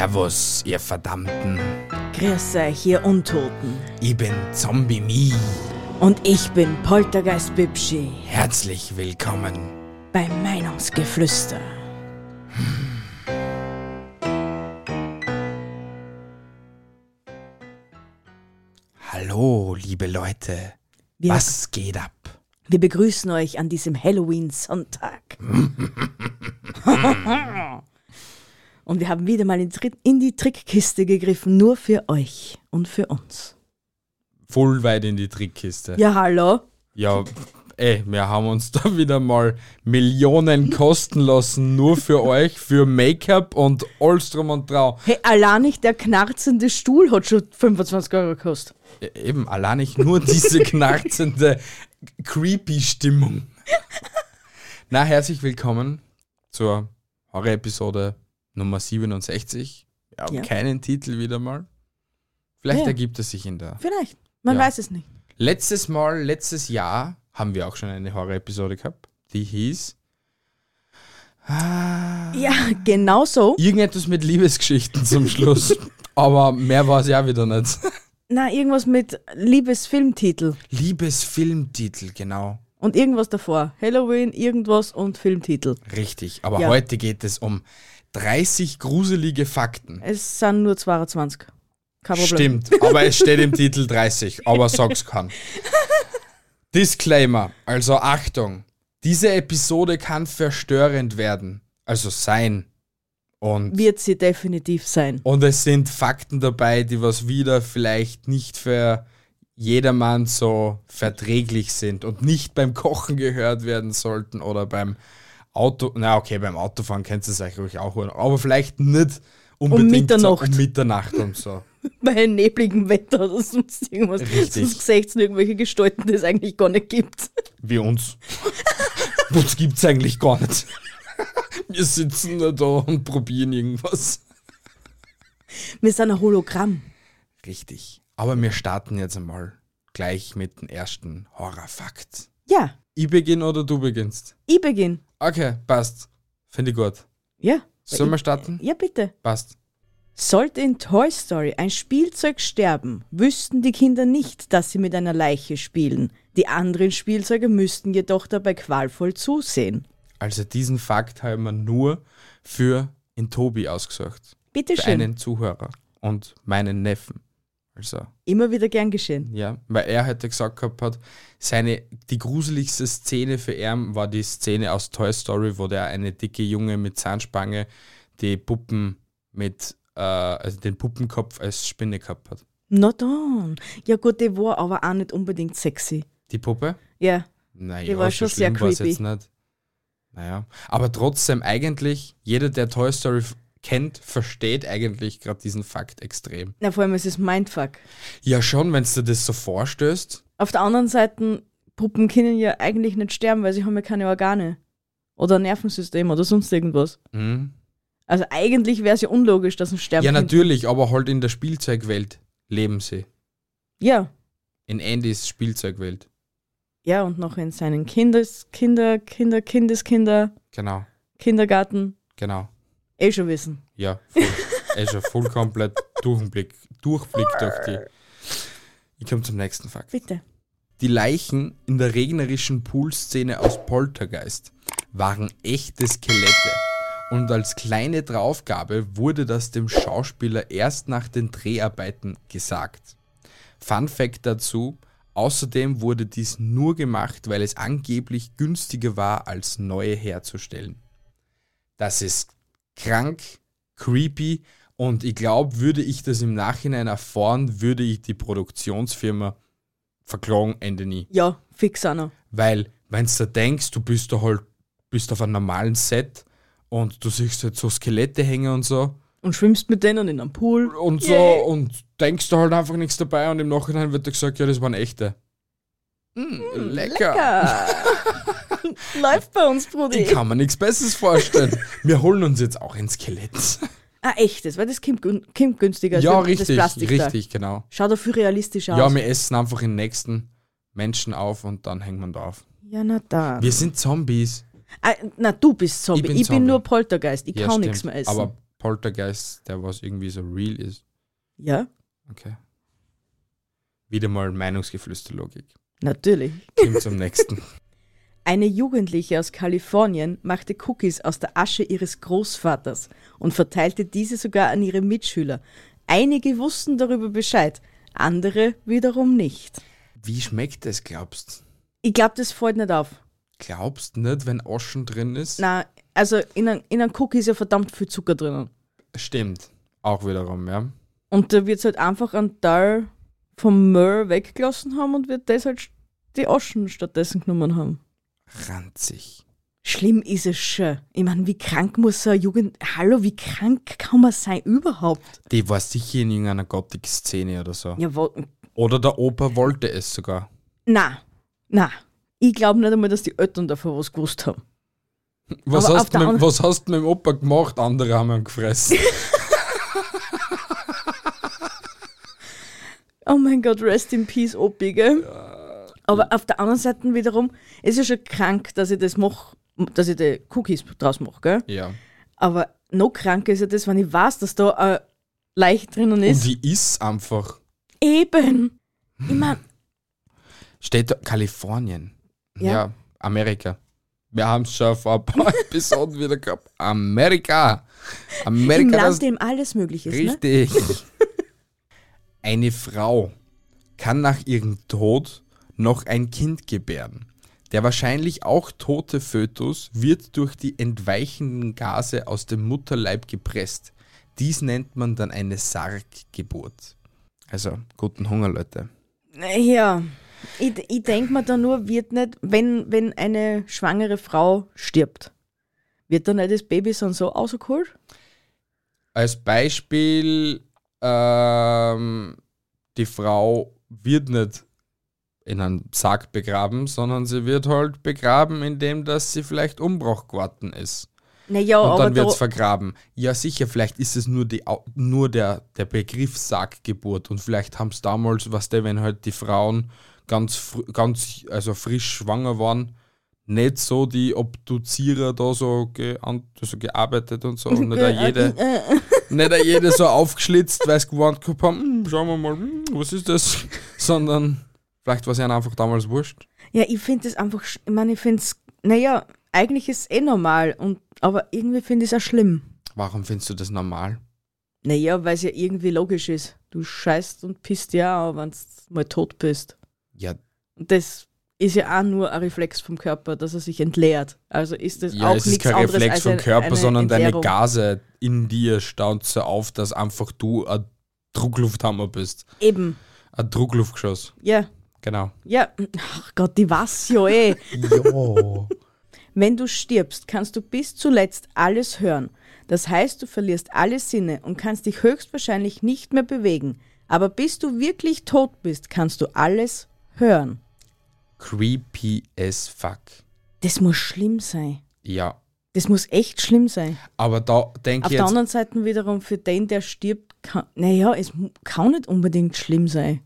Servus, ihr Verdammten. Grüß euch, ihr Untoten. Ich bin Zombie Me. Und ich bin Poltergeist Bibschi Herzlich willkommen. beim Meinungsgeflüster. Hallo, liebe Leute. Wir, Was geht ab? wir begrüßen euch an diesem Halloween-Sonntag. Und wir haben wieder mal in, die Trickkiste gegriffen, nur für euch und für uns. Voll weit in die Trickkiste. Ja, hallo? Ja, ey, wir haben uns da wieder mal Millionen kosten lassen, nur für euch, für Make-up und alles drum und drau. Hey, allein nicht der knarzende Stuhl hat schon 25 Euro gekostet. E- Eben, allein nicht nur diese knarzende, creepy Stimmung. Na, herzlich willkommen zur Horror-Episode Nummer 67. Wir haben Ja. keinen Titel wieder mal. Vielleicht Ja. ergibt es sich in der. Vielleicht. Man Ja. weiß es nicht. Letztes Mal, letztes Jahr, haben wir auch schon eine Horror-Episode gehabt. Die hieß Ja, genau so. irgendetwas mit Liebesgeschichten zum Schluss. Aber mehr war es ja wieder nicht. Na, irgendwas mit Liebesfilmtitel. Liebesfilmtitel, genau. Und irgendwas davor. Halloween, irgendwas und Filmtitel. Richtig. Aber Ja. heute geht es um 30 gruselige Fakten. Es sind nur 22. Kein Problem. Stimmt, aber es steht im Titel 30, aber sag's kann. Disclaimer, also Achtung, diese Episode kann verstörend werden, also sein. Und, Wird sie definitiv sein. und es sind Fakten dabei, die was wieder vielleicht nicht für jedermann so verträglich sind und nicht beim Kochen gehört werden sollten oder beim Auto, na okay, beim Autofahren könnt ihr es ruhig auch holen, aber vielleicht nicht unbedingt Mitternacht. So um Mitternacht und so. Bei nebligem Wetter oder sonst irgendwas. Richtig. Sonst seht irgendwelche Gestalten, die es eigentlich gar nicht gibt. Wie uns. uns gibt's eigentlich gar nicht. Wir sitzen nur da und probieren irgendwas. Wir sind ein Hologramm. Richtig. Aber wir starten jetzt einmal gleich mit dem ersten Horrorfakt. Ja, Ich beginn oder du beginnst? ich beginn. Okay, passt. Finde ich gut. Ja. Sollen wir starten? Ja, bitte. Passt. Sollte in Toy Story ein Spielzeug sterben, wüssten die Kinder nicht, dass sie mit einer Leiche spielen. Die anderen Spielzeuge müssten jedoch dabei qualvoll zusehen. Also diesen Fakt haben wir nur für in Tobi ausgesucht. Bitte Für schön. einen Zuhörer und meinen Neffen. Also Immer wieder gern geschehen. Ja, weil er heute gesagt gehabt hat, seine, die gruseligste Szene für ihn war die Szene aus Toy Story, wo der eine dicke Junge mit Zahnspange die Puppen mit, äh, also den Puppenkopf als Spinne gehabt hat. Na dann. Ja gut, die war aber auch nicht unbedingt sexy. Die Puppe? Ja. Naja, Die war so schon sehr creepy. jetzt nicht. Naja, aber trotzdem eigentlich, jeder, der Toy Story kennt, versteht eigentlich gerade diesen Fakt extrem. Na, vor allem ist es Mindfuck. Ja schon, wenn du dir das so vorstößt, Auf der anderen Seite, Puppen können ja eigentlich nicht sterben, weil sie haben ja keine Organe. Oder ein Nervensystem oder sonst irgendwas. hm, Also eigentlich wäre es ja unlogisch, dass sie sterben Ja, natürlich, aber halt in der Spielzeugwelt leben sie. Ja. In Andys Spielzeugwelt. Ja, und noch in seinen Kindes, Kinder, Kinder, Kindeskinder, Genau, Kindergarten. genau. Eh schon wissen. Ja, voll. ist ja voll komplett Durchblick, Durchblick durch die. Ich komme zum nächsten Fakt. Bitte. Die Leichen in der regnerischen Poolszene aus Poltergeist waren echte Skelette. Und als kleine Draufgabe wurde das dem Schauspieler erst nach den Dreharbeiten gesagt. Fun Fact dazu: Außerdem wurde dies nur gemacht, weil es angeblich günstiger war, als neue herzustellen. Das ist krank, creepy und ich glaube, würde ich das im Nachhinein erfahren, würde ich die Produktionsfirma verklagen, Ende nie. Ja, fix auch noch. Weil, wenn du denkst, du bist da halt, bist auf einem normalen Set Und du siehst halt so Skelette hängen und so. Und schwimmst mit denen in einem Pool. Und so Yay. und denkst da halt einfach nichts dabei und im Nachhinein wird dir gesagt, ja, das waren echte. Mm, lecker. Lecker. Läuft bei uns, Brudi. Ich kann mir nichts Besseres vorstellen. Wir holen uns jetzt auch ein Skelett. Ah, echtes, weil das kommt, kommt günstiger als ja, das richtig, Plastik richtig, genau. Da. Schaut dafür realistisch aus. Ja, wir essen einfach den nächsten Menschen auf und dann hängen wir da auf. ja na da. Wir sind Zombies. Ah, na, du bist Zombie. Ich Ich bin bin, Zombie. nur Poltergeist. Ich ja, kann nichts mehr essen. Aber Poltergeist, der was irgendwie so real ist. ja, Okay. Wieder mal Meinungsgeflüsterlogik. natürlich. Kim zum nächsten. Eine Jugendliche aus Kalifornien machte Cookies aus der Asche ihres Großvaters und verteilte diese sogar an ihre Mitschüler. Einige wussten darüber Bescheid, andere wiederum nicht. Wie schmeckt das, glaubst Ich glaube, das fällt nicht auf. Glaubst nicht, wenn Oschen drin ist? Na, also in einem in einem Cookie ist ja verdammt viel Zucker drinnen. Stimmt. Auch wiederum, ja. Und da wird halt einfach ein Teil vom Möhr weggelassen haben und wird das halt die Aschen stattdessen genommen haben. Ranzig. Schlimm ist es schon. Ich meine, wie krank muss so eine Jugend. Hallo, wie krank kann man sein überhaupt? Die war sicher in irgendeiner Gothic-Szene oder so. Ja, wo, Oder der Opa wollte es sogar. na, na. Ich glaube nicht einmal, dass die Eltern davon was gewusst haben. Was, Aber hast, du mit, was hast du mit dem Opa gemacht? Andere haben ihn gefressen. Oh mein Gott, rest in peace, Opi, gell? Aber auf der anderen Seite wiederum, es ist ja schon krank, dass ich das mache, dass ich die Cookies draus mache, gell? ja. Aber noch kranker ist ja das, wenn ich weiß, dass da ein Leicht drinnen Und ist. die ist einfach. Eben. Ich meine, Steht da Kalifornien. Ja, Ja. Amerika. Wir haben es schon vor ein paar Episoden wieder gehabt. Amerika. im Amerika, das Land, dem alles möglich ist, ne? Richtig. Eine Frau kann nach ihrem Tod noch ein Kind gebären. Der wahrscheinlich auch tote Fötus wird durch die entweichenden Gase aus dem Mutterleib gepresst. Dies nennt man dann eine Sarggeburt. Also, guten Hunger, Leute. Ja. Ich, ich denke mir da nur, wird nicht, wenn, wenn eine schwangere Frau stirbt, wird dann nicht das Baby so und so rausgeholt? Als Beispiel, ähm, die Frau wird nicht in einen Sarg begraben, sondern sie wird halt begraben, indem dass sie vielleicht Umbruch geworden ist. Naja, Und dann wird es vergraben. Ja, sicher, vielleicht ist es nur, die, nur der, der Begriff Sarggeburt und vielleicht haben es damals, was der, wenn halt die Frauen ganz, ganz also frisch schwanger waren, nicht so die Obduzierer da so, ge, so gearbeitet und so. Und nicht auch jede, nicht auch jede so aufgeschlitzt, weil sie gewarnt haben, "Hm, schauen wir mal, hm, was ist das? Sondern vielleicht war es ihnen einfach damals wurscht. ja, ich finde das einfach, ich meine, ich finde es, naja, eigentlich ist es eh normal, und, aber irgendwie finde ich es auch schlimm. Warum findest du das normal? Naja, weil es ja irgendwie logisch ist. Du scheißt und pisst ja auch, wenn du mal tot bist. Ja, Und das ist ja auch nur ein Reflex vom Körper, dass er sich entleert. Also ist das Ja, auch es ist nichts kein anderes Reflex als vom Körper, eine sondern deine Entleerung. Gase in dir staut so auf, dass einfach du ein Drucklufthammer bist. Eben, Ein Druckluftgeschoss. ja. Genau. Ja, ach Gott, die was ja eh. Jo. Wenn du stirbst, kannst du bis zuletzt alles hören. Das heißt, du verlierst alle Sinne und kannst dich höchstwahrscheinlich nicht mehr bewegen. Aber bis du wirklich tot bist, kannst du alles hören. Creepy as fuck. Das muss schlimm sein. Ja. Das muss echt schlimm sein. Aber da denke Auf ich der jetzt, anderen Seite wiederum, für den, der stirbt, kann, naja, es kann nicht unbedingt schlimm sein.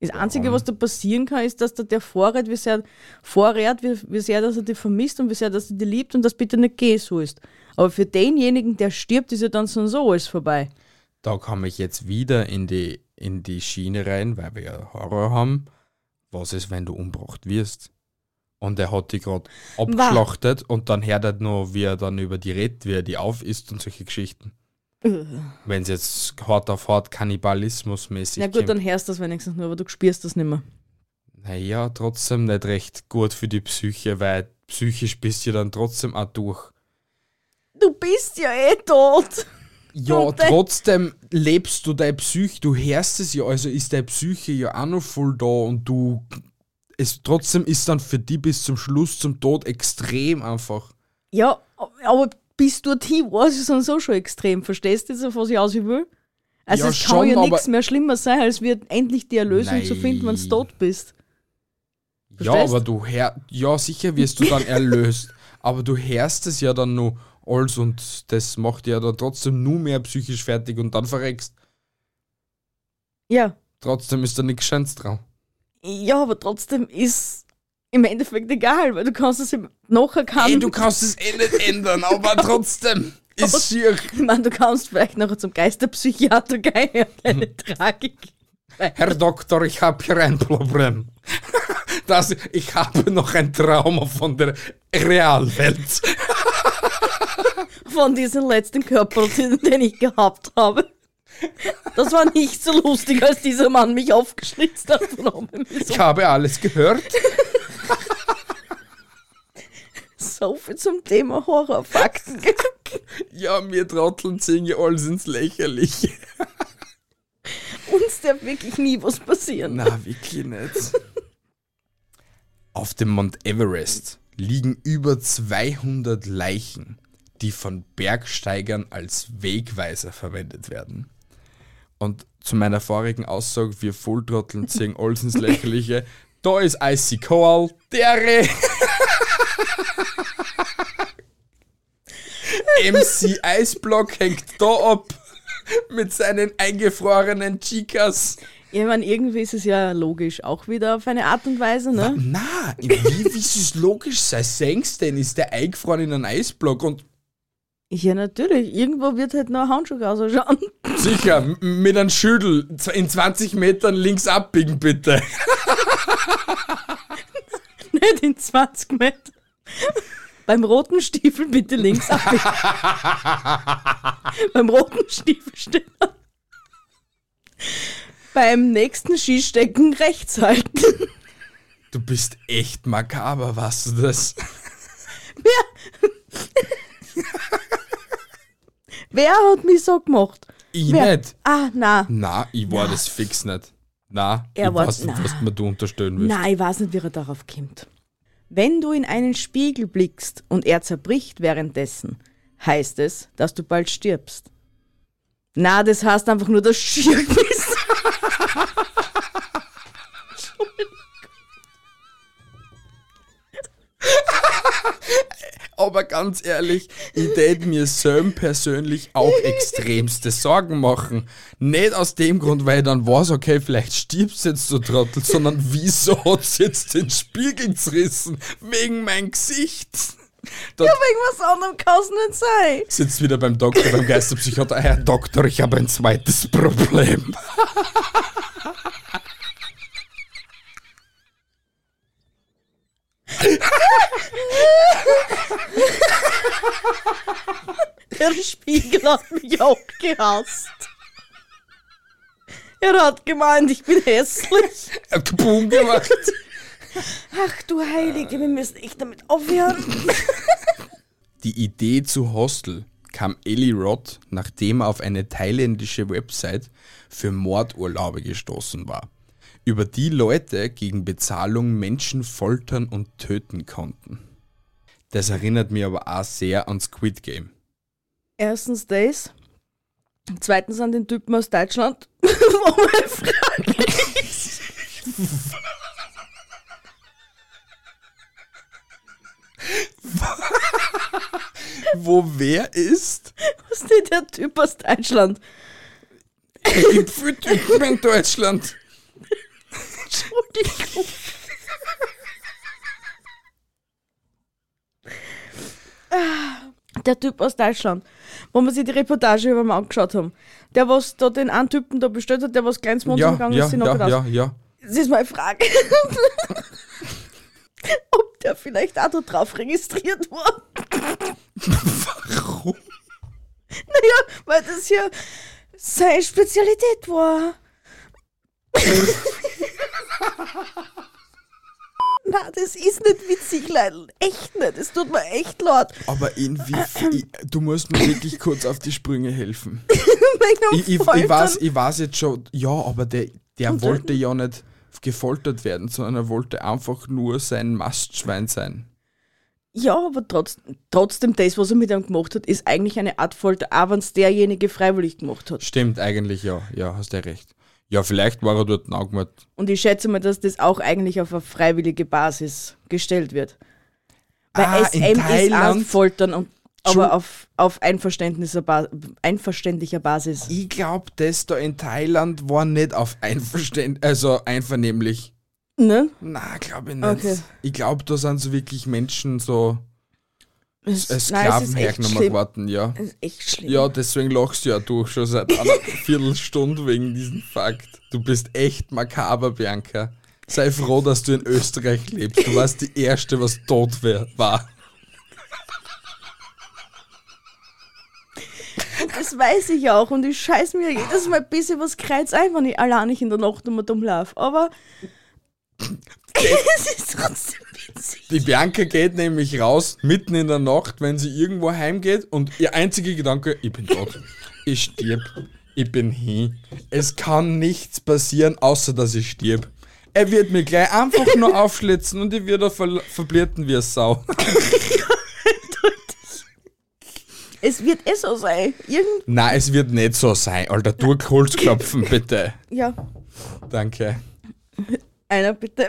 Das Einzige, was da passieren kann, ist, dass da der vorrät, wie sehr, vorrät, wie, wie sehr, dass er dich vermisst und wie sehr, dass er dich liebt und das bitte nicht gehen sollst. Aber für denjenigen, der stirbt, ist ja dann so und so alles vorbei. da komme ich jetzt wieder in die, in die Schiene rein, weil wir ja Horror haben. Was ist, wenn du umgebracht wirst? Und er hat die gerade abgeschlachtet und dann hört er noch, wie er dann über die redet, wie er die aufisst und solche Geschichten. Wenn es jetzt hart auf hart Kannibalismus-mäßig Na gut, dann hörst du das wenigstens nur, aber du spürst das nicht mehr. Naja, trotzdem nicht recht gut für die Psyche, weil psychisch bist du dann trotzdem auch durch. Du bist ja eh tot. Ja, trotzdem lebst du deine Psyche, du hörst es ja, also ist deine Psyche ja auch noch voll da und du. Es trotzdem ist dann für die bis zum Schluss zum Tod extrem einfach. Ja, aber bis dorthin war es dann so schon extrem. Verstehst du jetzt, auf was ich aus will? Also Ja, es kann schon, ja nichts mehr schlimmer sein, als wird endlich die Erlösung zu finden, wenn du Nein. tot bist. Ja, Verstehst? aber du hör, ja, sicher wirst du dann erlöst. aber du hörst es ja dann nur alles und das macht ja dann trotzdem nur mehr psychisch fertig und dann verreckst. Ja. Trotzdem ist da nichts Schönes dran. Ja, aber trotzdem ist im Endeffekt egal, weil du kannst es nachher kann. Ey, du kannst es eh nicht ändern, aber trotzdem ist schier. ich meine, du kannst vielleicht nachher zum Geisterpsychiater gehen, ja, keine Tragik. Herr Doktor, ich habe hier ein Problem. Das, ich habe noch ein Trauma von der Realwelt. Von diesem letzten Körper, den ich gehabt habe. Das war nicht so lustig, als dieser Mann mich aufgeschnitzt hat. Ich habe alles gehört. So viel zum Thema Horrorfakten. Ja, mir Trotteln ziehen ja alles ins Lächerliche. Uns darf wirklich nie was passieren. Na, wirklich nicht. Auf dem Mount Everest liegen über 200 Leichen, die von Bergsteigern als Wegweiser verwendet werden. Und zu meiner vorigen Aussage, wir Volltrotteln ziehen alles ins Lächerliche, da ist Icy Coal, der MC Eisblock hängt da ab mit seinen eingefrorenen Chicas. Ich meine, irgendwie ist es ja logisch, auch wieder auf eine Art und Weise, ne? Na, wie, wie ist es logisch sein? Sengst denn, ist der eingefroren in einen Eisblock und Ja, natürlich. Irgendwo wird halt noch ein Handschuh rausschauen. sicher mit einem Schüttel in 20 Metern links abbiegen, bitte. Nicht in 20 Meter. Beim roten Stiefel bitte links abbiegen. Beim roten Stiefel stehen. Beim nächsten Skistecken rechts halten. Du bist echt makaber, weißt du das? Wer hat mich so gemacht? Ich Wer? nicht. Ah, na. Na, ich war das fix nicht. Na, Er ich war- weiß nicht, na. was mir du unterstellen willst. Nein, ich weiß nicht, wie er darauf kommt. Wenn du in einen Spiegel blickst und er zerbricht währenddessen, heißt es, dass du bald stirbst. Na, das heißt einfach nur, dass du schier. Aber ganz ehrlich, ich tät mir Sam persönlich auch extremste Sorgen machen. Nicht aus dem Grund, weil ich dann weiß, okay, vielleicht stirbst jetzt, du Trottel, sondern wieso hat's jetzt den Spiegel zerrissen? Wegen mein Gesicht. Da Wegen was anderem kann es nicht sein. sitzt wieder beim Doktor, beim Geisterpsychiater. Herr Doktor, ich habe ein zweites Problem. Der Spiegel hat mich auch gehasst. Er hat gemeint, ich bin hässlich. Er hat Boom gemacht. Ach du Heilige, wir müssen echt damit aufhören. Die Idee zu Hostel kam Eli Roth, nachdem er auf eine thailändische Website für Mordurlaube gestoßen war, über die Leute gegen Bezahlung Menschen foltern und töten konnten. Das erinnert mich aber auch sehr an Squid Game. Erstens das. Zweitens an den Typen aus Deutschland. Wo meine Frage ist. Wo wer ist? Was ist denn der Typ aus Deutschland? Es gibt viele Typen in Deutschland. Entschuldigung. Der Typ aus Deutschland, wo wir sich die Reportage über ihn angeschaut haben. Der, was da den einen Typen da bestellt hat, der was kleines Monster Ja, gegangen ja, ist, sind ja, noch ja, ja. Das ist meine Frage. Ob der vielleicht auch da drauf registriert war. Warum? Naja, weil das ja seine Spezialität war. Na, das ist nicht witzig, Leidl. Echt nicht. Es tut mir echt leid. Aber ich, du musst mir wirklich kurz auf die Sprünge helfen. Ich, ich, ich, weiß, ich weiß jetzt schon, ja, aber der, der Und wollte ja nicht gefoltert werden, sondern er wollte einfach nur sein Mastschwein sein. Ja, aber trotz, trotzdem, das, was er mit ihm gemacht hat, ist eigentlich eine Art Folter, auch wenn es derjenige freiwillig gemacht hat. Stimmt, eigentlich ja. Ja, hast du recht. Ja, vielleicht war er dort angemeldet. Und ich schätze mal, dass das auch eigentlich auf eine freiwillige Basis gestellt wird. Weil Ah, SM ist auch? Foltern, und, aber auf, auf einverständlicher, ba einverständlicher Basis. Ich glaube, das da in Thailand war nicht auf Einverständ also einvernehmlich. Ne? Na, glaube ich nicht. Okay. Ich glaube, da sind so wirklich Menschen so Es, es Sklaven ist echt hergenommen schlimm. worden, ja. Es ist echt schlimm. Ja, deswegen lachst du ja du schon seit einer Viertelstunde wegen diesem Fakt. Du bist echt makaber, Bianca. Sei froh, dass du in Österreich lebst. Du warst die Erste, was tot wär, war. Das weiß ich auch und ich scheiß mir jedes Mal ein bisschen was kreuz ein, wenn ich allein nicht in der Nacht um dumm laufe. Aber es ist trotzdem witzig. Die Bianca geht nämlich raus, mitten in der Nacht, wenn sie irgendwo heimgeht und ihr einziger Gedanke, ich bin tot. Ich stirb. Ich bin hin. Es kann nichts passieren, außer dass ich stirb. Er wird mir gleich einfach nur aufschlitzen und ich werde ver verblitten wie eine Sau. Es wird eh so sein. Irgend Nein, es wird nicht so sein. Alter, du Holzklopfen, bitte. ja, Danke. einer bitte.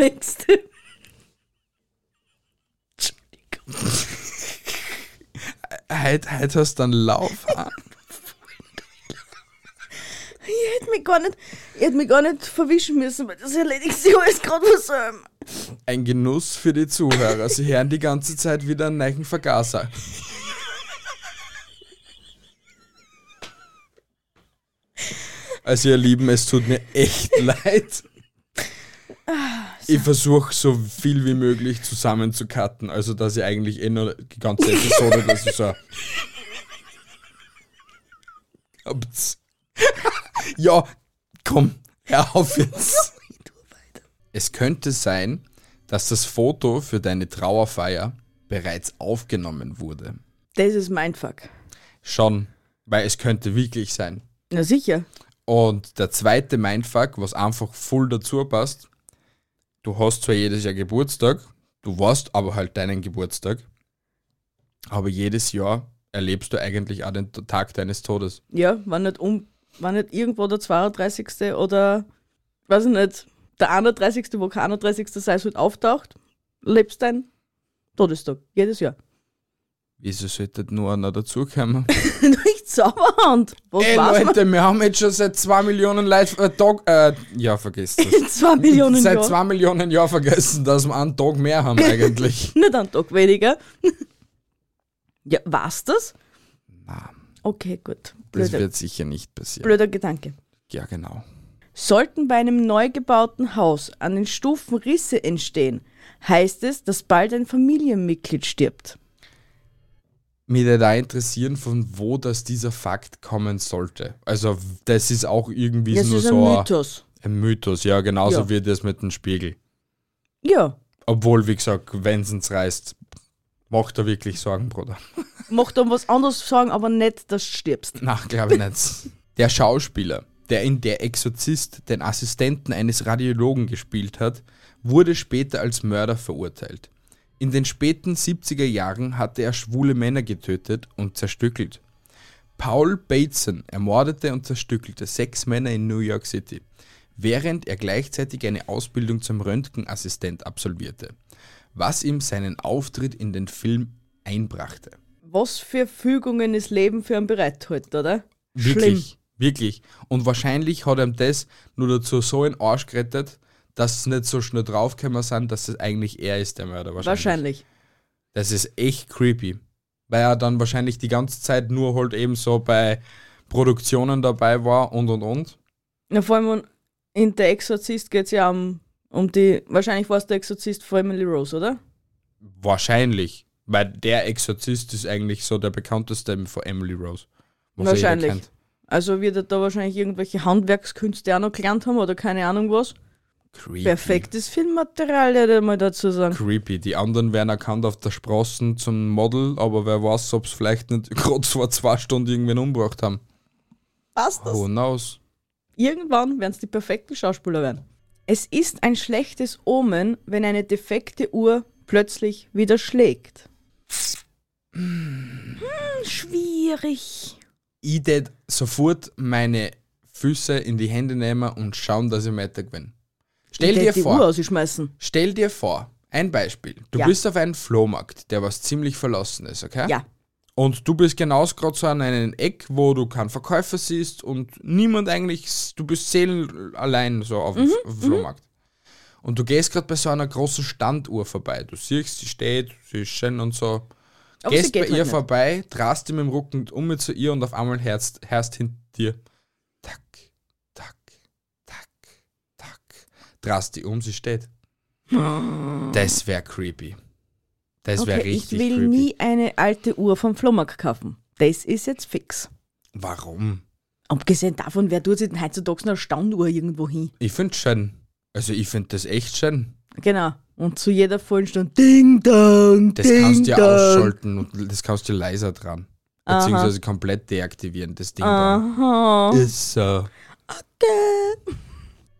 Nächste. Entschuldigung. Heute, heute hast du einen Lauf. ah? Ich hätte mich gar nicht, ich hätte mich gar nicht verwischen müssen, weil das erledigt sich alles gerade was. Ähm, Ein Genuss für die Zuhörer. Sie hören die ganze Zeit wieder einen neuen Vergaser. Also ihr Lieben, es tut mir echt leid. Ich versuche so viel wie möglich zusammenzucutten, also dass ich eigentlich eh nur die ganze Episode, dass ich so... Ja, komm, hör auf jetzt. Es könnte sein, dass das Foto für deine Trauerfeier bereits aufgenommen wurde. Das ist mein Fuck. Schon, weil es könnte wirklich sein. Na sicher. Und der zweite Mindfuck, was einfach voll dazu passt, du hast zwar jedes Jahr Geburtstag, du warst aber halt deinen Geburtstag, aber jedes Jahr erlebst du eigentlich auch den Tag deines Todes. Ja, war nicht, um, war nicht irgendwo der 32. oder, weiß ich nicht, der 31., wo kein 31. sei, halt auftaucht, lebst dein Todestag. Jedes Jahr. Wieso sollte nur einer dazukommen? Nicht Zauberhand. Was Ey weiß Leute, wir haben jetzt schon seit zwei Millionen Leute äh, Tag, äh, ja das. man? Zwei Millionen Seit Jahre. zwei Millionen Jahren vergessen, dass wir einen Tag mehr haben eigentlich. Nicht einen Tag weniger. ja, war's das? Na, Okay, gut. das Blöder, wird sicher nicht passieren. blöder Gedanke. Ja, genau. Sollten bei einem neu gebauten Haus an den Stufen Risse entstehen, heißt es, dass bald ein Familienmitglied stirbt. Mich da interessieren, von wo das dieser Fakt kommen sollte. Also, das ist auch irgendwie Das nur ist ein so ein- Mythos. ein Mythos, ja, genauso Ja. wie das mit dem Spiegel. Ja, Obwohl, wie gesagt, wenn es uns reißt, macht er wirklich Sorgen, Bruder. mach dann was anderes sagen, aber nicht, dass du stirbst. Na, glaube ich nicht. Der Schauspieler, der in Der Exorzist den Assistenten eines Radiologen gespielt hat, wurde später als Mörder verurteilt. In den späten 70er Jahren hatte er schwule Männer getötet und zerstückelt. Paul Bateson ermordete und zerstückelte sechs Männer in New York City, während er gleichzeitig eine Ausbildung zum Röntgenassistent absolvierte, was ihm seinen Auftritt in den Film einbrachte. Was für Fügungen das Leben für einen bereithält, oder? Wirklich, wirklich. Und wahrscheinlich hat ihm das nur dazu so in den Arsch gerettet, dass sie nicht so schnell draufgekommen sind, dass es eigentlich er ist, der Mörder. Wahrscheinlich. Wahrscheinlich. Das ist echt creepy. Weil er dann wahrscheinlich die ganze Zeit nur halt eben so bei Produktionen dabei war und und und. Na, vor allem in Der Exorzist geht es ja um, um die, wahrscheinlich war es der Exorzist von Emily Rose, oder? Wahrscheinlich. Weil der Exorzist ist eigentlich so der bekannteste von Emily Rose. jeder Wahrscheinlich. Also wird er da wahrscheinlich irgendwelche Handwerkskünste auch noch gelernt haben oder keine Ahnung was. Creepy. Perfektes Filmmaterial, hätte ich mal dazu sagen. Creepy. Die anderen werden erkannt auf der Straße zum Model, aber wer weiß, ob es vielleicht nicht gerade vor zwei Stunden irgendwen umgebracht haben. Passt das? Who knows? Irgendwann werden es die perfekten Schauspieler werden. Es ist ein schlechtes Omen, wenn eine defekte Uhr plötzlich wieder schlägt? Hm, schwierig. Ich tät sofort meine Füße in die Hände nehmen und schauen, dass ich weiter gewinne. Stell dir Uhr vor, ausschmeißen. stell dir vor, ein Beispiel. Du Ja. bist auf einem Flohmarkt, der was ziemlich verlassen ist, okay? Ja. Und du bist genauso gerade so an einem Eck, wo du keinen Verkäufer siehst und niemand eigentlich, du bist seelenallein so auf, dem Mhm, auf dem Flohmarkt. Und du gehst gerade bei so einer großen Standuhr vorbei. Du siehst, sie steht, sie ist schön und so. Aber sie gehst bei geht ihr halt nicht. vorbei, drast mit dem Rücken um mit zu ihr und auf einmal hörst, hörst hinter dir. Tack, tack, tack. Drast die um, sie steht. Das wäre creepy. Das wäre Okay, ich richtig will creepy. nie eine alte Uhr vom Flohmarkt kaufen. Das ist jetzt fix. Warum? Abgesehen davon, wer tut sich denn heutzutage eine Standuhr irgendwo hin? Ich finde schön. Also ich finde das echt schön. Genau. Und zu jeder vollen Stunde Ding Dong, Das Ding kannst du ja Dong. ausschalten und das kannst du leiser dran. Beziehungsweise komplett deaktivieren, das Ding. Aha. Ist so.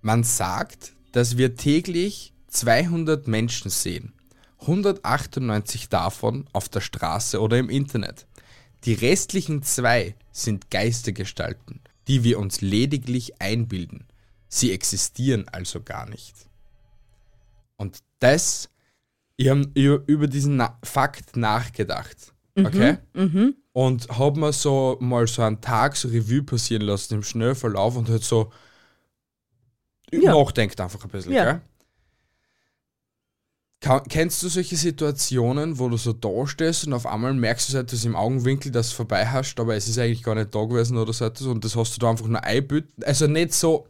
Man sagt, dass wir täglich 200 Menschen sehen. 198 davon auf der Straße oder im Internet. Die restlichen zwei sind Geistergestalten, die wir uns lediglich einbilden. Sie existieren also gar nicht. Und das, ich habe über, diesen Na Fakt nachgedacht. Okay? Und habe mir so mal so einen Tag so Revue passieren lassen im Schnellverlauf und halt so Ja. nachdenkt einfach ein bisschen. Ja. Ka- Kennst du solche Situationen, wo du so da stehst und auf einmal merkst du so etwas im Augenwinkel, dass du vorbei hast, aber es ist eigentlich gar nicht da gewesen oder so etwas und das hast du da einfach nur einbüten? Also nicht so,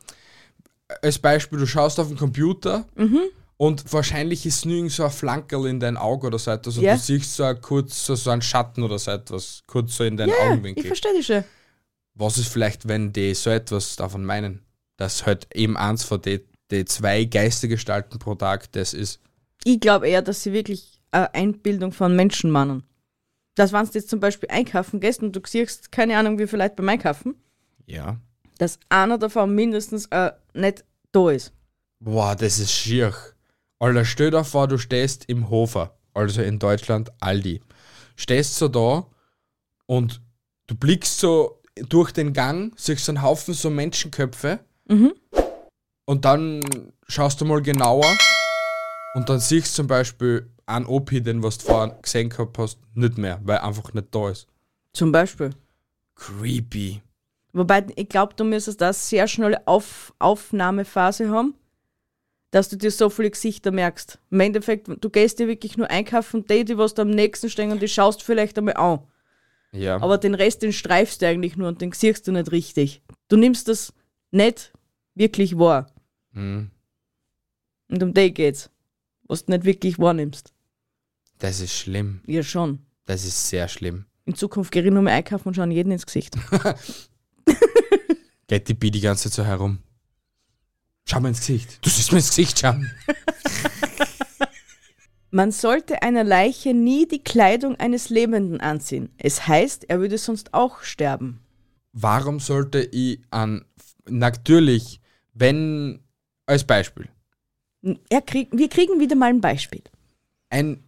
als Beispiel, du schaust auf den Computer Mhm. und wahrscheinlich ist nur irgend so ein Flankerl in dein Auge oder so etwas und Ja. du siehst so ein kurz so, so einen Schatten oder so etwas, kurz so in deinen Ja, ich Augenwinkel. verstehe dich schon. Was ist vielleicht, wenn die so etwas davon meinen, dass halt eben eins von den die zwei Geistergestalten pro Tag das ist? Ich glaube eher, dass sie wirklich eine Einbildung von Menschen meinen. Dass wenn du jetzt zum Beispiel einkaufen gehst und du siehst, keine Ahnung, wie viel Leute beim Einkaufen, Ja. dass einer davon mindestens äh, nicht da ist. Boah, das ist schier. Alter, stell dir vor, du stehst im Hofer, also in Deutschland Aldi. Stehst so da und du blickst so durch den Gang, siehst einen Haufen so Menschenköpfe und dann schaust du mal genauer und dann siehst du zum Beispiel einen OP, den was du vorhin gesehen gehabt hast, nicht mehr, weil er einfach nicht da ist. Zum Beispiel. Creepy. Wobei, ich glaube, du müsstest da sehr schnelle Auf Aufnahmephase haben, dass du dir so viele Gesichter merkst. Im Endeffekt, du gehst dir wirklich nur einkaufen, die, die was da am nächsten stehen und die schaust vielleicht einmal an. Ja. Aber den Rest, den streifst du eigentlich nur und den siehst du nicht richtig. Du nimmst das nicht wirklich wahr. Mhm. Und um die geht's. Was du nicht wirklich wahrnimmst. Das ist schlimm. Ja, schon. Das ist sehr schlimm. In Zukunft gehe ich nur mehr einkaufen und schauen jeden ins Gesicht. Geht die Bi die ganze Zeit so herum. Schau mir ins Gesicht. Du siehst mir ins Gesicht schauen. Man sollte einer Leiche nie die Kleidung eines Lebenden anziehen. Es heißt, er würde sonst auch sterben. Warum sollte ich an. Natürlich, wenn. Als Beispiel. Krieg, wir kriegen wieder mal ein Beispiel. Ein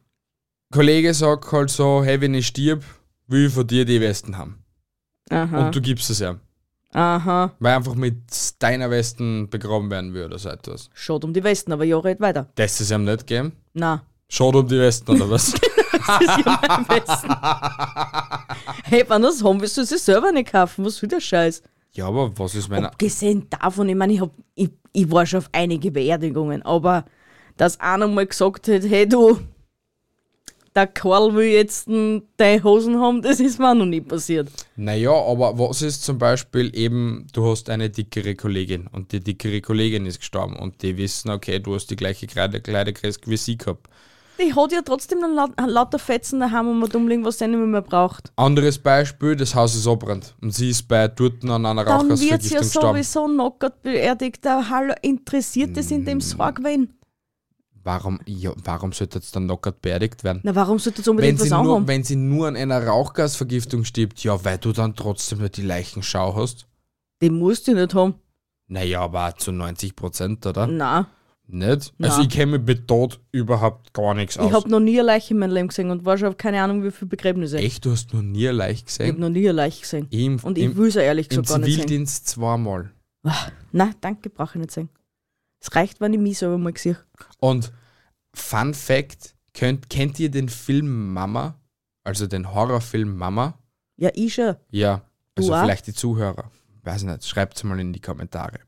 Kollege sagt halt so: Hey, wenn ich stirb, will ich von dir die Westen haben. Aha. Und du gibst es ihm. Aha. Weil einfach mit deiner Westen begraben werden würde oder so etwas. Schaut um die Westen, aber ja, red weiter. Das ist ihm nicht geben. Na, Schaut um die Westen oder was? das ist ja mein Westen. hey, wenn das haben willst du sie selber nicht kaufen. Was will der Scheiß? Ja, aber was ist meine. Abgesehen davon, ich meine, ich, hab, ich, ich war schon auf einige Beerdigungen, aber dass einer mal gesagt hat, hey du, der Karl will jetzt deine Hosen haben, das ist mir auch noch nie passiert. Naja, aber was ist zum Beispiel eben, du hast eine dickere Kollegin und die dickere Kollegin ist gestorben und die wissen, okay, du hast die gleiche Kleidergröße wie sie gehabt. Die hat ja trotzdem laut, lauter Fetzen daheim und man umlegen, was sie nicht mehr braucht. Anderes Beispiel, das Haus ist abbrannt und sie ist bei dort an einer Dann wird sie ja Rauchgasvergiftung sowieso knockert beerdigt. Hallo, interessiert es in dem Mm. Sorg wen? Warum, ja, warum sollte jetzt dann lockert beerdigt werden? Na, warum sollte Wenn unbedingt sie, was nur, anhaben? wenn sie nur an einer Rauchgasvergiftung stirbt, ja, weil du dann trotzdem nur die Leichenschau hast. Den musst du nicht haben. Naja, aber zu 90 Prozent, oder? Na, Nicht? Also Nein. ich kenne mich mit Tod überhaupt gar nichts aus. Ich habe noch nie eine Leiche in meinem Leben gesehen und war schon auf keine Ahnung, wie viele Begräbnisse. Echt, du hast noch nie ein Leicht Ich habe gesehen? noch nie eine Leiche gesehen. Im, Und ich will sie ehrlich im gesagt gar nicht sehen. Zivildienst zweimal. Nein, danke, brauche ich nicht sehen. Es reicht, wenn ich mich selber mal sehe. Und Fun Fact, könnt, kennt ihr den Film Mama? Also den Horrorfilm Mama? Ja, ich schon. Ja, Du also auch? vielleicht die Zuhörer. Weiß nicht, schreibt mal in die Kommentare.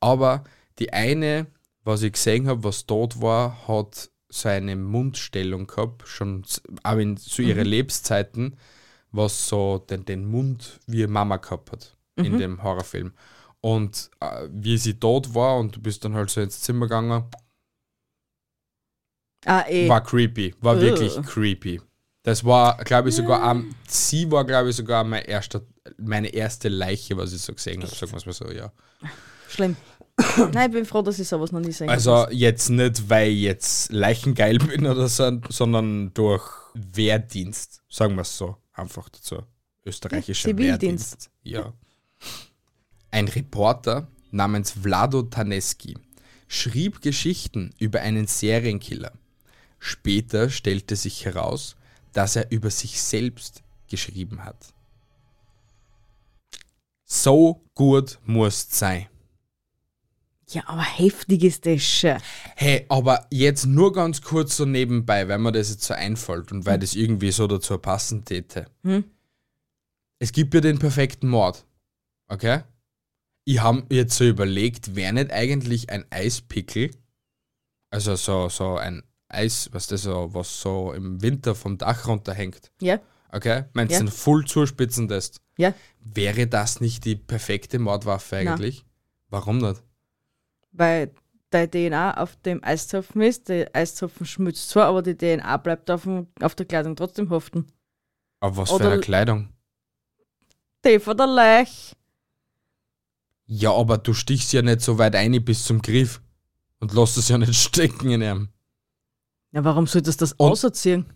Aber die eine, was ich gesehen habe, was dort war, hat so eine Mundstellung gehabt, schon auch in zu ihren Mhm. Lebenszeiten, was so den, den Mund wie Mama gehabt hat Mhm. in dem Horrorfilm. Und äh, wie sie dort war und du bist dann halt so ins Zimmer gegangen, Ah, eh. war creepy, war Ugh. wirklich creepy. Das war, glaube ich, sogar am, sie war, glaube ich, sogar mein erster, meine erste Leiche, was ich so gesehen habe, sagen wir es mal so, ja. Schlimm. Nein, ich bin froh, dass ich sowas noch nie sehen Also jetzt nicht, weil ich jetzt leichengeil bin oder so, sondern durch Wehrdienst, sagen wir es so, einfach dazu. Österreichischer Zivildienst. Wehrdienst. Ja. Ein Reporter namens Vlado Taneski schrieb Geschichten über einen Serienkiller. Später stellte sich heraus, dass er über sich selbst geschrieben hat. So gut muss sein. Ja, aber heftig ist das schon. Hey, aber jetzt nur ganz kurz so nebenbei, weil mir das jetzt so einfällt und weil das irgendwie so dazu passen täte. Hm? Es gibt ja den perfekten Mord. Okay? Ich habe jetzt so überlegt, wäre nicht eigentlich ein Eispickel, also so, so ein Eis, was das so, was so im Winter vom Dach runterhängt, Ja, okay? Meinst Ja. du, voll zuspitzen lässt? ja. Wäre das nicht die perfekte Mordwaffe eigentlich? Warum nicht? Weil deine DNA auf dem Eiszapfen ist, der Eiszapfen schmutzt zwar, aber die DNA bleibt auf, dem, auf der Kleidung trotzdem haften. Aber was für Oder- eine Kleidung? Die von der Leich. Ja, aber du stichst ja nicht so weit ein bis zum Griff und lässt es ja nicht stecken in ihm. Ja, warum solltest du das Und- auserziehen?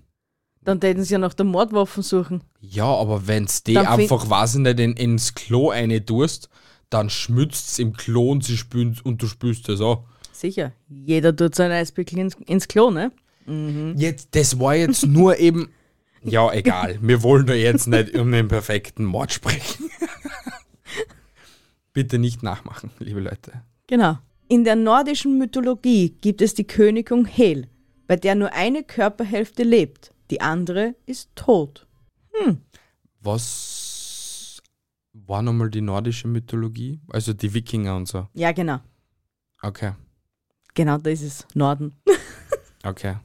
Dann täten sie ja nach der Mordwaffen suchen. Ja, aber wenn's die Dann einfach, weiß ich nicht, in, ins Klo eine tust, dann schmützt's im Klo und, sie spült, und du spülst das auch. Sicher, jeder tut seinen Eispickel ins, ins Klo, ne? Jetzt, das war jetzt nur eben. Ja, egal. Wir wollen da jetzt nicht um den perfekten Mord sprechen. Bitte nicht nachmachen, liebe Leute. Genau. In der nordischen Mythologie gibt es die Königin Hel, bei der nur eine Körperhälfte lebt, die andere ist tot. Was war nochmal die nordische Mythologie? Also die Wikinger und so. Ja, genau. Okay. Genau, das ist Norden. Okay.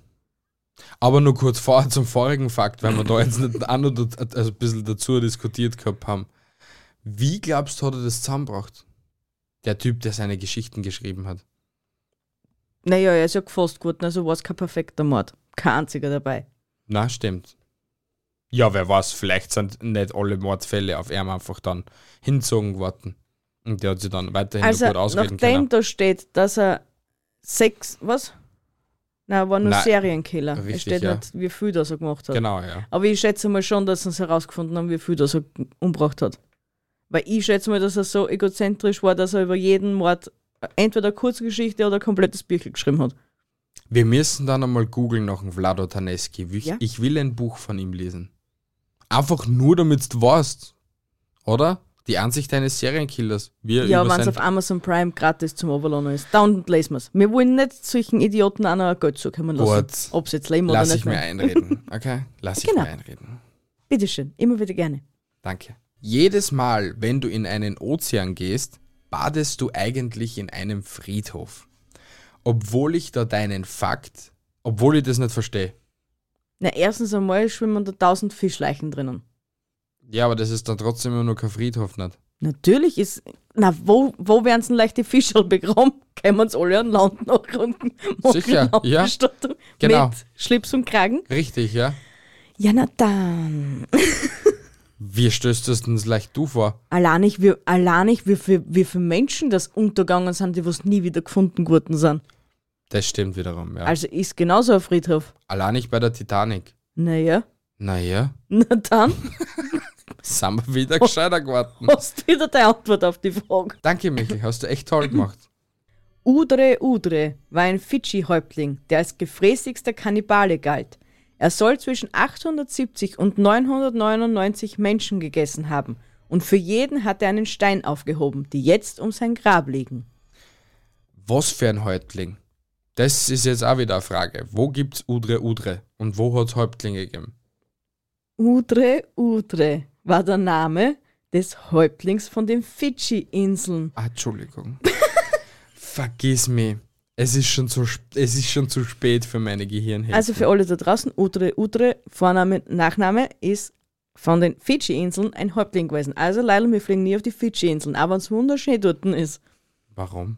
Aber nur kurz vorher zum vorigen Fakt, weil wir da jetzt nicht auch noch dat- also ein bisschen dazu diskutiert gehabt haben. Wie glaubst du, hat er das zusammengebracht? Der Typ, der seine Geschichten geschrieben hat. Naja, er ist ja gefasst worden, also war es kein perfekter Mord. Kein einziger dabei. Na, stimmt. Ja, wer weiß, vielleicht sind nicht alle Mordfälle auf ihn einfach dann hinzogen worden. Und der hat sie dann weiterhin Also, gut ausreden nachdem können. da steht, dass er sechs, was? Nein, war nur Nein, Serienkiller. Es richtig, steht ja. nicht, wie viel das er gemacht hat. Genau, ja. Aber ich schätze mal schon, dass sie es herausgefunden haben, wie viel das er umgebracht hat. Weil ich schätze mal, dass er so egozentrisch war, dass er über jeden Mord entweder eine Kurzgeschichte oder ein komplettes Büchel geschrieben hat. Wir müssen dann einmal googeln nach dem Vlado Taneski. Ich, Ja. ich will ein Buch von ihm lesen. Einfach nur, damit du weißt. Oder? Die Ansicht eines Serienkillers. Er Ja, wenn es auf Amazon Prime gratis zum Overladen ist. Dann lesen wir es. Wir wollen nicht solchen Idioten auch noch ein Geld zukommen lassen. Ob jetzt leben Lass oder ich nicht. mir mehr. einreden. Okay? Lass ich Genau. mir einreden. Bitteschön, immer wieder gerne. Danke. Jedes Mal, wenn du in einen Ozean gehst, badest du eigentlich in einem Friedhof. Obwohl ich da deinen Fakt, obwohl ich das nicht verstehe. Na, erstens einmal schwimmen da tausend Fischleichen drinnen. Ja, aber das ist dann trotzdem immer nur kein Friedhof nicht. Natürlich ist. Na, wo, wo werden sie denn leicht die Fische begraben? Können wir uns alle an Land nachrunden? Sicher, ja. Genau. Mit Schlips und Kragen? Richtig, ja? Ja, na dann. Wie stößt das denn leicht du vor? Allein nicht, wie, allein nicht wie, viel, wie viele Menschen das untergegangen sind, die was nie wieder gefunden worden sind. Das stimmt wiederum, ja. Also ist genauso ein Friedhof. Allein nicht bei der Titanic. Naja, Naja, na dann sind wir wieder gescheiter geworden. hast wieder die Antwort auf die Frage. Danke, Michael, hast du echt toll gemacht. Udre Udre war ein Fidschi-Häuptling, der als gefräßigster Kannibale galt. Er soll zwischen 870 und 999 Menschen gegessen haben und für jeden hat er einen Stein aufgehoben, die jetzt um sein Grab liegen. Was für ein Häuptling? Das ist jetzt auch wieder eine Frage. Wo gibt's Udre Udre und wo hat's Häuptlinge gegeben? Udre Udre war der Name des Häuptlings von den Fidschi-Inseln. Ah, Entschuldigung. Vergiss mich. Es ist, schon zu, es ist schon zu spät für meine Gehirnhälfte. Also für alle da draußen, Udre Udre, Vorname, Nachname ist von den Fidschi-Inseln ein Häuptling gewesen. Also leider, wir fliegen nie auf die Fidschi-Inseln, auch wenn es wunderschön dort ist. Warum?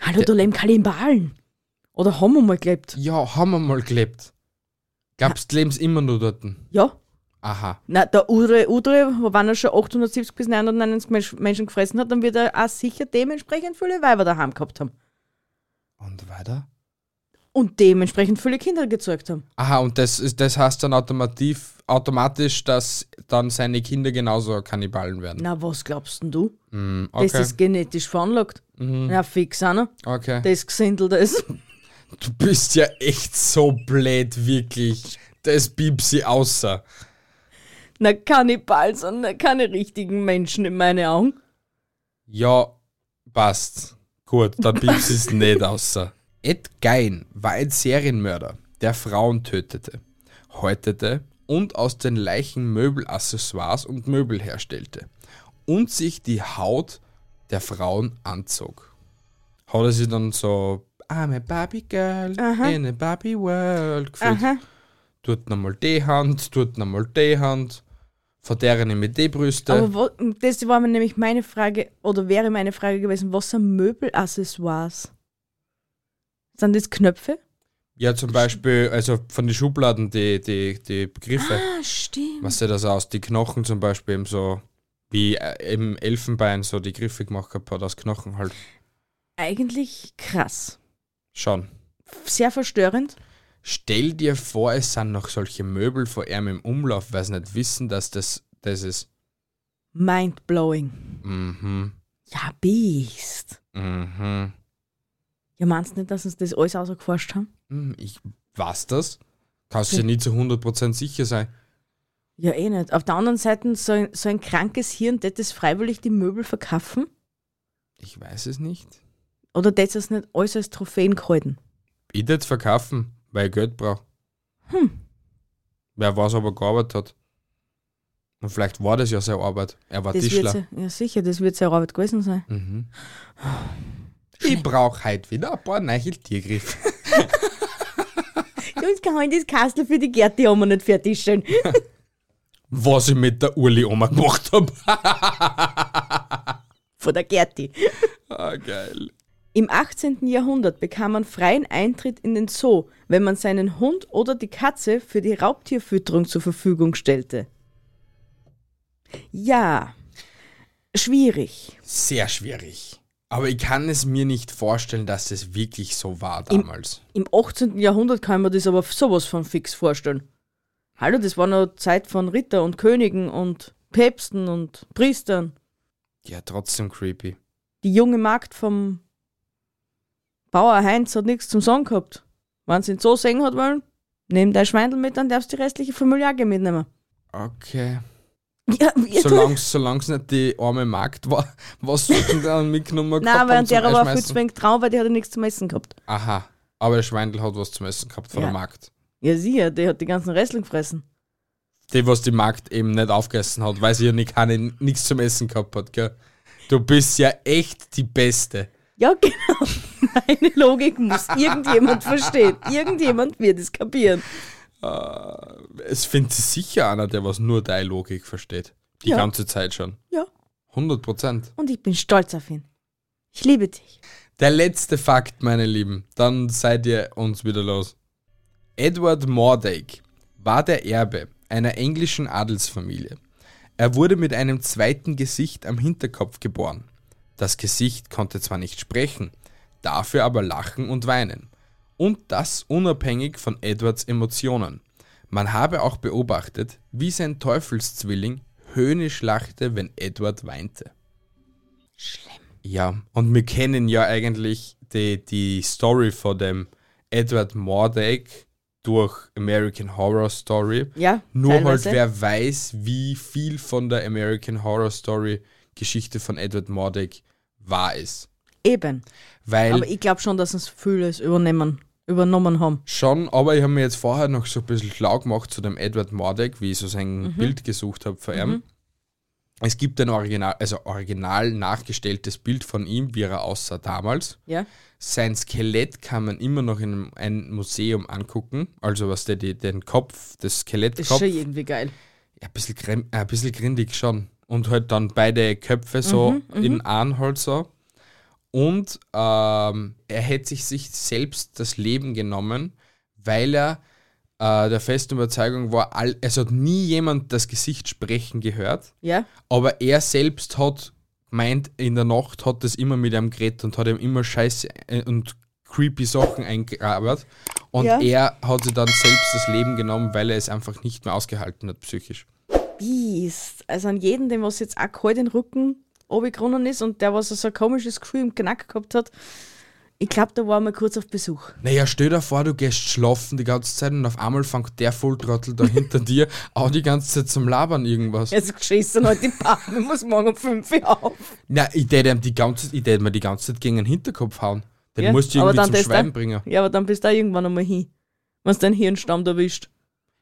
Hallo, da leben Kannibalen. Oder haben wir mal gelebt? Ja, haben wir mal gelebt. Glaubst du, leben immer nur dort? Ja. Aha. Na, der Udre Udre, wenn er schon 870 bis 999 Mensch- Menschen gefressen hat, dann wird er auch sicher dementsprechend viele Weiber daheim gehabt haben. Und weiter? Und dementsprechend viele Kinder gezeugt haben. Aha, und das, ist, das heißt dann automativ, automatisch, dass dann seine Kinder genauso Kannibalen werden. Na, was glaubst denn du? Mm, Das okay. ist genetisch veranlagt. Mhm. Ja, fix, Anna. okay. Das Gesindel, das. Du bist ja echt so blöd, wirklich. Das piepsi außer. Na, Kannibal sind keine richtigen Menschen in meinen Augen. Ja, passt. Gut, dann piepsi es nicht außer. Ed Gein war ein Serienmörder, der Frauen tötete, häutete und aus den Leichen Möbelaccessoires und Möbel herstellte und sich die Haut der Frauen anzog. Hat er sich dann so, I'm a Barbie Girl Aha. in a Barbie World gefühlt. Aha. Dort nochmal die Hand, dort nochmal die Hand, von der nehme ich die Brüste. Aber wo, das war mir nämlich meine Frage, oder wäre meine Frage gewesen, was sind Möbelaccessoires? Sind das Knöpfe? ja, zum Beispiel, also von den Schubladen die, die, die Begriffe. Ah, stimmt. Was sieht das aus? Die Knochen zum Beispiel eben so, wie äh, im Elfenbein so die Griffe gemacht hat, aus Knochen halt. Eigentlich krass. Schon. Sehr verstörend. Stell dir vor, es sind noch solche Möbel vor ihm im Umlauf, weil sie nicht wissen, dass das das ist. Mindblowing. Mhm. Ja, Beast. Mhm. Ja, meinst du nicht, dass uns das alles ausgeforscht haben? Hm, Ich weiß das. Kannst du dir nie zu 100% sicher sein. Ja, eh nicht. Auf der anderen Seite, so ein, so ein krankes Hirn, das freiwillig die Möbel verkaufen? Ich weiß es nicht. Oder das es nicht alles als Trophäen gehalten? Ich würde verkaufen, weil ich Geld brauche. Hm. Wer weiß, ob er gearbeitet hat. Und vielleicht war das ja seine Arbeit. Er war Das Tischler. ja, sicher, das wird seine Arbeit gewesen sein. Mhm. Ich brauche heute wieder ein paar neue Tiergriffe. Uns kann halt das Kastel für die Gerti haben wir nicht fertigstellen. Was ich mit der Uli Oma gemacht habe. Von der Gerti. ah, geil. Im 18. Jahrhundert bekam man freien Eintritt in den Zoo, wenn man seinen Hund oder die Katze für die Raubtierfütterung zur Verfügung stellte. Ja, schwierig. Sehr schwierig. Aber ich kann es mir nicht vorstellen, dass es wirklich so war damals. Im 18. Jahrhundert kann man das aber sowas von fix vorstellen. Hallo, das war noch Zeit von Ritter und Königen und Päpsten und Priestern. ja, trotzdem creepy. Die junge Magd vom Bauer Heinz hat nichts zum Sagen gehabt. Wenn sie ihn so sehen hat wollen, nimm dein Schweindel mit, dann darfst du die restliche Familie auch mitnehmen. Okay. Ja, Solange es nicht die arme Magd war, was sollten dann mitgenommen Nein, gehabt weil haben zum der war viel zu wenig traum, weil die hat ja nichts zum Essen gehabt. Aha. Aber der Schweindel hat was zum Essen gehabt von Ja. der Magd. Ja, sie, die hat die ganzen Restling gefressen. Die, was die Magd eben nicht aufgegessen hat, weil sie ja nicht keine, nichts zum Essen gehabt hat, gell? Du bist ja echt die Beste. Ja, genau. Meine Logik muss irgendjemand verstehen. Irgendjemand wird es kapieren. Es findet sich sicher einer, der was nur deine Logik versteht. Die Ja. ganze Zeit schon. Ja, 100 Prozent. und ich bin stolz auf ihn. Ich liebe dich. Der letzte Fakt, meine Lieben. Dann seid ihr uns wieder los. Edward Mordache war der Erbe einer englischen Adelsfamilie. Er wurde mit einem zweiten Gesicht am Hinterkopf geboren. Das Gesicht konnte zwar nicht sprechen, dafür aber lachen und weinen. Und das unabhängig von Edwards Emotionen. Man habe auch beobachtet, wie sein Teufelszwilling höhnisch lachte, wenn Edward weinte. Schlimm. Ja, und wir kennen ja eigentlich die, die Story von dem Edward Murdoch durch American Horror Story. Ja, Nur halt, teilweise. wer weiß, wie viel von der American Horror Story Geschichte von Edward Murdoch wahr ist. Eben. Weil Aber ich glaube schon, dass uns vieles übernehmen, übernommen haben. schon, aber ich habe mir jetzt vorher noch so ein bisschen schlau gemacht zu dem Edward Murdoch, wie ich so sein Mhm. Bild gesucht habe von ihm. Es gibt ein Original, also original nachgestelltes Bild von ihm, wie er aussah damals. Ja. Sein Skelett kann man immer noch in einem, einem Museum angucken. Also was der, die, den Kopf, das Das ist Skelettkopf. schon irgendwie geil. Ja, ein bisschen, ein bisschen grindig schon. Und halt dann beide Köpfe so Mhm, in einen halt so. Und ähm, er hätte sich, sich selbst das Leben genommen, weil er äh, der festen Überzeugung war, all, es hat nie jemand das Gesicht sprechen gehört, Ja. aber er selbst hat meint, in der Nacht hat das immer mit ihm geredet und hat ihm immer scheiße äh, und creepy Sachen eingearbeitet. Und Ja. er hat sich dann selbst das Leben genommen, weil er es einfach nicht mehr ausgehalten hat, psychisch. Biest. Also an jeden, dem was jetzt auch kalt den Rücken runtergerunnen ist und der, was so ein komisches Gefühl im Knack gehabt hat, ich glaube, da war mal kurz auf Besuch. Naja, stell dir vor, du gehst schlafen die ganze Zeit und auf einmal fängt der Volltrottel da hinter dir auch die ganze Zeit zum Labern irgendwas. Jetzt geschissen halt die Palme, muss morgen um 5 Uhr auf. Na, ich tät ihm die ganze ich mir die ganze Zeit gegen den Hinterkopf hauen. Den Ja, musst du irgendwie zum Schweigen da- bringen. Ja, aber dann bist du auch irgendwann einmal hin. Wenn dein Hirnstamm erwischt.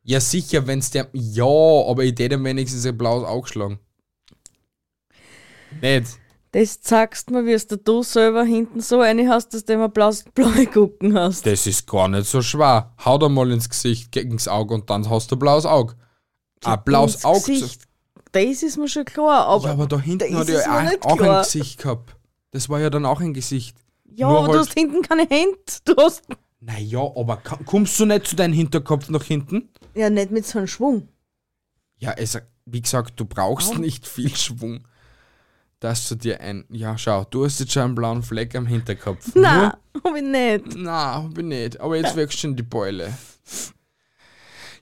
Ja, sicher, wenn's der. Ja, aber ich tät ihm wenigstens ein blaues Auge schlagen. Nicht. Das zeigst mir, wie du du selber hinten so eine hast, dass du immer blaues, blaue Gucken hast. Das ist gar nicht so schwer. Hau da mal ins Gesicht gegen's Auge und dann hast du ein blaues Auge. Ein blaues Ins Auge. Gesicht. Das ist mir schon klar, aber, Ja, aber da hinten da hat es mir auch, auch ein. Gesicht gehabt. Das war ja dann auch ein Gesicht. ja, nur aber du halt- hast hinten keine Hände. Du hast Naja, aber kommst du nicht zu deinem Hinterkopf nach hinten? ja nicht mit so einem Schwung. Ja, es, wie gesagt, du brauchst Au. nicht viel Schwung. Dass du dir ein. Ja, schau, du hast jetzt schon einen blauen Fleck am Hinterkopf. Nein, hab ich nicht. Na, hab ich nicht. Aber jetzt wächst schon die Beule.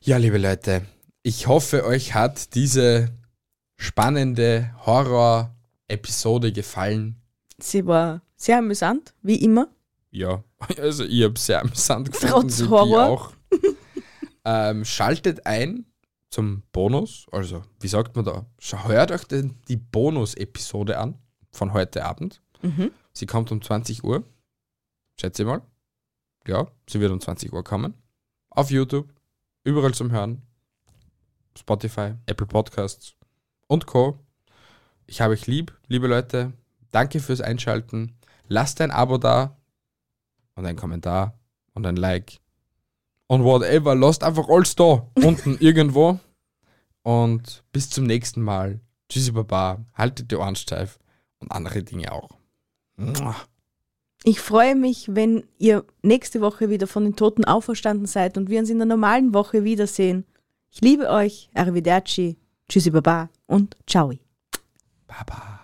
Ja, liebe Leute, ich hoffe, euch hat diese spannende Horror-Episode gefallen. Sie war sehr amüsant, wie immer. Ja, also ich habe sehr amüsant gefunden. Trotz Horror. auch. ähm, schaltet ein zum Bonus, also wie sagt man da? Hört euch den, die Bonus-Episode an von heute Abend. Mhm. Sie kommt um 20 Uhr. Schätze ich mal. Ja, sie wird um 20 Uhr kommen. Auf YouTube, überall zum Hören. Spotify, Apple Podcasts und Co. Ich habe euch lieb, liebe Leute. Danke fürs Einschalten. Lasst ein Abo da und ein Kommentar und ein Like und whatever. Lasst einfach alles da unten irgendwo. Und bis zum nächsten Mal. Tschüssi Baba. Haltet die Ohren steif und andere Dinge auch. Ich freue mich, wenn ihr nächste Woche wieder von den Toten auferstanden seid und wir uns in der normalen Woche wiedersehen. Ich liebe euch. Arrivederci. Tschüssi Baba und ciao. Baba.